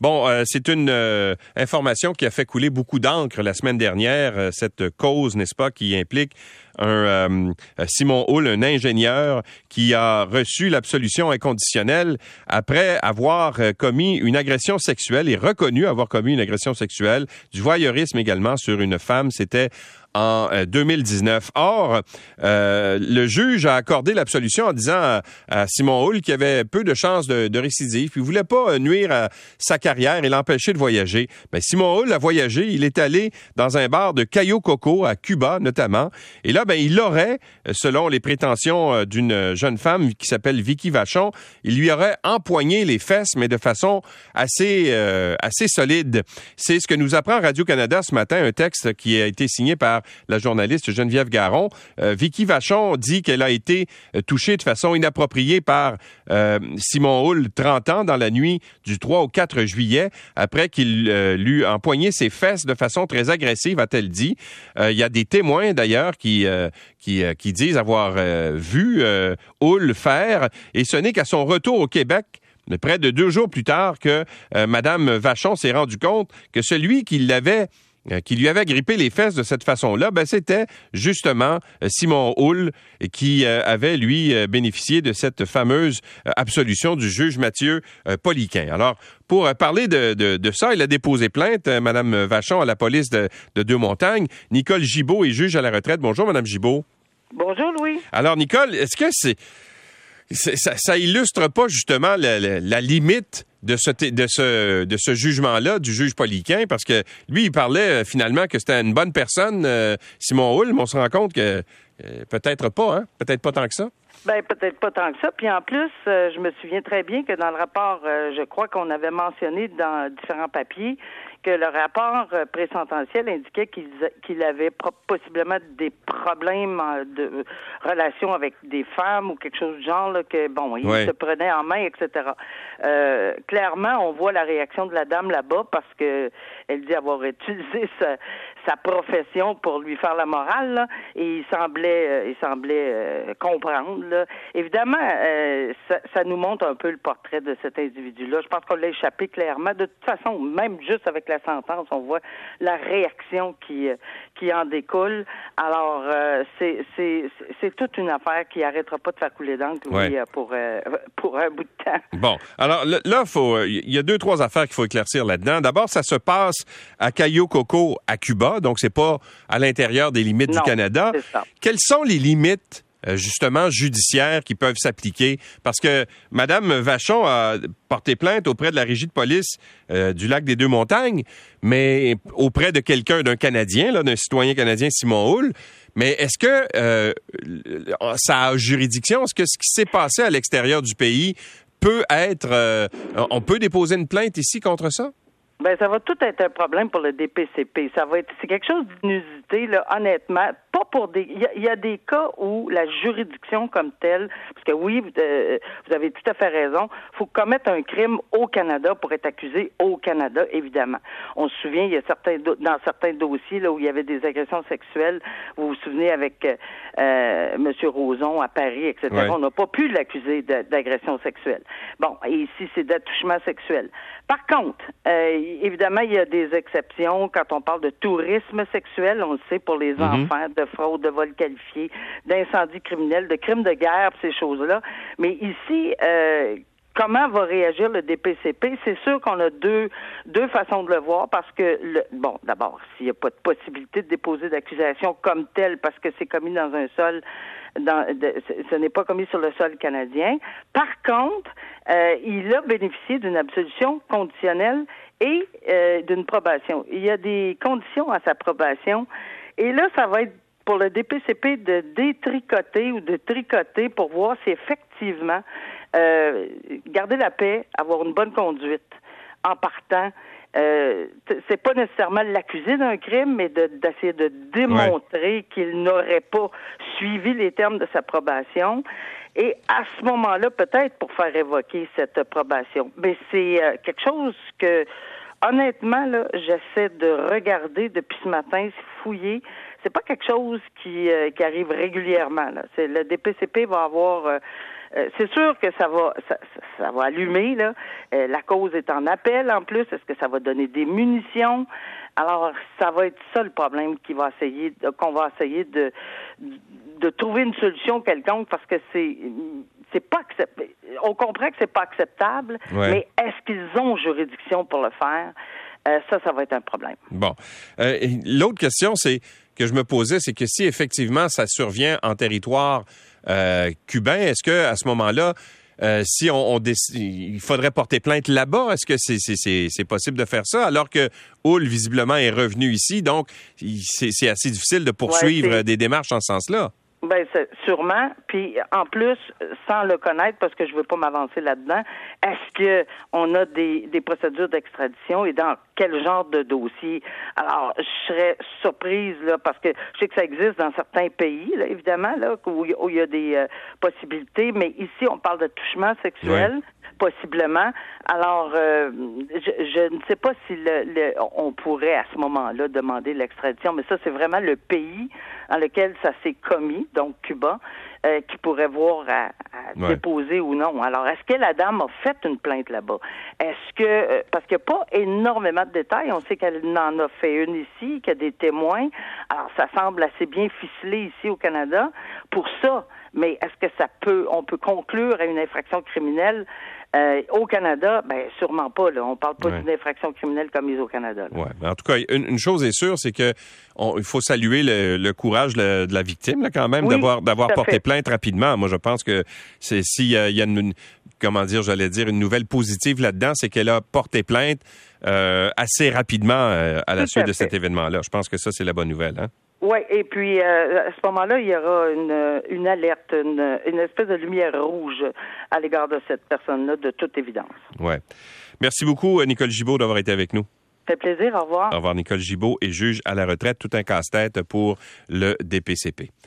Bon, euh, c'est une euh, information qui a fait couler beaucoup d'encre la semaine dernière, euh, cette cause, n'est-ce pas, qui implique un Simon Hull, un ingénieur qui a reçu l'absolution inconditionnelle après avoir commis une agression sexuelle et reconnu avoir commis une agression sexuelle, du voyeurisme également sur une femme. C'était en 2019. Euh, Or, euh, le juge a accordé l'absolution en disant à, Simon Hull qu'il avait peu de chances de, récidive. Il voulait pas euh, nuire à sa carrière et l'empêcher de voyager. Mais Simon Hull a voyagé. Il est allé dans un bar de Cayo Coco à Cuba, notamment. Et là, ben, il aurait, selon les prétentions d'une jeune femme qui s'appelle Vicky Vachon, il lui aurait empoigné les fesses, mais de façon assez, assez solide. C'est ce que nous apprend Radio-Canada ce matin, un texte qui a été signé par la journaliste Geneviève Garon. Euh, Vicky Vachon dit qu'elle a été euh, touchée de façon inappropriée par euh, Simon Hull, 30 ans, dans la nuit du 3 au 4 juillet, après qu'il lui empoigné ses fesses de façon très agressive, a-t-elle dit. Il y a des témoins, d'ailleurs, qui, disent avoir vu Hull faire, et ce n'est qu'à son retour au Québec près de deux jours plus tard que Madame Vachon s'est rendu compte que celui qui l'avait euh, qui lui avait grippé les fesses de cette façon-là, ben, c'était justement euh, Simon Hull qui euh, avait, lui, bénéficié de cette fameuse absolution du juge Mathieu Poliquin. Alors, pour parler de, de, ça, il a déposé plainte, Madame Vachon, à la police de, de Deux-Montagnes. Nicole Gibault est juge à la retraite. Bonjour, Madame Gibault. Bonjour, Louis. Alors, Nicole, est-ce que c'est ça, ça, illustre pas justement la, la, limite de ce, de ce, de ce jugement-là du juge Poliquin, parce que lui, il parlait euh, finalement que c'était une bonne personne, euh, Simon Hull, mais on se rend compte que euh, peut-être pas, hein? Peut-être pas tant que ça? Ben peut-être pas tant que ça. Puis en plus, je me souviens très bien que dans le rapport, je crois qu'on avait mentionné dans différents papiers que le rapport euh, présententiel indiquait qu'il qu'il avait possiblement des problèmes euh, de relation avec des femmes ou quelque chose du genre, là, que bon, il se prenait en main, etc. Euh, clairement, on voit la réaction de la dame là-bas parce que elle dit avoir utilisé sa, sa profession pour lui faire la morale, là, et il semblait, il semblait comprendre. Là. Évidemment, ça, ça, nous montre un peu le portrait de cet individu-là. Je pense qu'on l'a échappé clairement. De toute façon, même juste avec la sentence, on voit la réaction qui, euh, qui en découle. Alors, euh, c'est, c'est, toute une affaire qui n'arrêtera pas de faire couler d'encre euh, pour, pour un bout de temps. Bon, alors là, faut, il y a deux, trois affaires qu'il faut éclaircir là-dedans. D'abord, ça se passe à Cayo Coco, à Cuba, donc c'est pas à l'intérieur des limites du Canada. Quelles sont les limites euh, justement judiciaires qui peuvent s'appliquer? Parce que Madame Vachon a porté plainte auprès de la régie de police euh, du lac des Deux Montagnes, mais auprès de quelqu'un d'un Canadien, d'un citoyen canadien Simon Hull. Mais est-ce que euh, ça a juridiction? Est-ce que ce qui s'est passé à l'extérieur du pays peut être on peut déposer une plainte ici contre ça? Ben, ça va tout être un problème pour le DPCP. Ça va être, c'est quelque chose d'inusité, là, honnêtement. Pour des, il y, a des cas où la juridiction comme telle, parce que oui, vous, euh, avez tout à fait raison, faut commettre un crime au Canada pour être accusé au Canada, évidemment. On se souvient, il y a certains, dans certains dossiers, là, où il y avait des agressions sexuelles, vous vous souvenez avec euh, euh Monsieur Roson à Paris, etc. On n'a pas pu l'accuser d'agression sexuelle. Bon, et ici, c'est d'attouchement sexuel. Par contre, euh, évidemment, il y a des exceptions quand on parle de tourisme sexuel, on le sait, pour les mhm. enfants, de fraude, de vol qualifié, d'incendie criminel, de crimes de guerre, ces choses-là. Mais ici, euh, comment va réagir le DPCP C'est sûr qu'on a deux deux façons de le voir parce que le, bon, d'abord, s'il n'y a pas de possibilité de déposer d'accusation comme telle parce que c'est commis dans un sol dans, ce n'est pas commis sur le sol canadien. Par contre, euh, il a bénéficié d'une absolution conditionnelle et euh, d'une probation. Il y a des conditions à sa probation. Et là, ça va être pour le DPCP de détricoter ou de tricoter pour voir si effectivement euh, garder la paix, avoir une bonne conduite en partant. Euh, c'est pas nécessairement l'accuser d'un crime, mais d'essayer de, démontrer qu'il n'aurait pas suivi les termes de sa probation. Et à ce moment-là, peut-être pour faire évoquer cette probation. Mais c'est euh, quelque chose que honnêtement, là, j'essaie de regarder depuis ce matin, fouiller. C'est pas quelque chose qui, euh, qui arrive régulièrement. Là. C'est, le DPCP va avoir euh, euh, c'est sûr que ça va, ça, va allumer là. Euh, la cause est en appel en plus. Est-ce que ça va donner des munitions? Alors, ça va être ça le problème qui va essayer, qu'on va essayer de de trouver une solution quelconque parce que c'est c'est pas on comprend que c'est pas acceptable, mais est-ce qu'ils ont juridiction pour le faire? Euh, ça, ça va être un problème. Bon. L'autre question, c'est que je me posais, c'est que si effectivement ça survient en territoire euh, cubain, est-ce que à ce moment-là, si on, il faudrait porter plainte là-bas, est-ce que c'est possible de faire ça? Alors que Hull visiblement est revenu ici, donc c'est assez difficile de poursuivre des démarches en ce sens-là. Ben sûrement. Puis en plus, sans le connaître, parce que je veux pas m'avancer là-dedans, est-ce que on a des, des procédures d'extradition? Et dans quel genre de dossier. Alors, je serais surprise là, parce que je sais que ça existe dans certains pays, là, évidemment, là, où, il y a des euh, possibilités, mais ici on parle de touchement sexuel possiblement. Alors, euh, je, ne sais pas si le, on pourrait à ce moment-là demander l'extradition, mais ça, c'est vraiment le pays dans lequel ça s'est commis, donc Cuba, euh, qui pourrait voir à, déposer ou non. Alors, est-ce que la dame a fait une plainte là-bas? Est-ce que, euh, parce qu'il n'y a pas énormément de détails, on sait qu'elle en a fait une ici, qu'il y a des témoins. Alors, ça semble assez bien ficelé ici au Canada pour ça. Mais est-ce que ça peut, on peut conclure à une infraction criminelle euh, au Canada, ben sûrement pas. Là. On parle pas d'une infraction criminelle commise au Canada. Ouais. en tout cas, une, chose est sûre, c'est que il faut saluer le, courage de la victime, là, quand même, d'avoir d'avoir porté plainte rapidement. Moi, je pense que c'est s'il y a, une, comment dire, j'allais dire une nouvelle positive là-dedans, c'est qu'elle a porté plainte euh, assez rapidement euh, à la suite de cet événement-là. Je pense que ça, c'est la bonne nouvelle. Hein? Oui, et puis euh, à ce moment-là, il y aura une, une alerte, une, une espèce de lumière rouge à l'égard de cette personne-là, de toute évidence. Oui. Merci beaucoup, Nicole Gibault, d'avoir été avec nous. Ça fait plaisir. Au revoir. Au revoir, Nicole Gibault est juge à la retraite, tout un casse-tête pour le DPCP.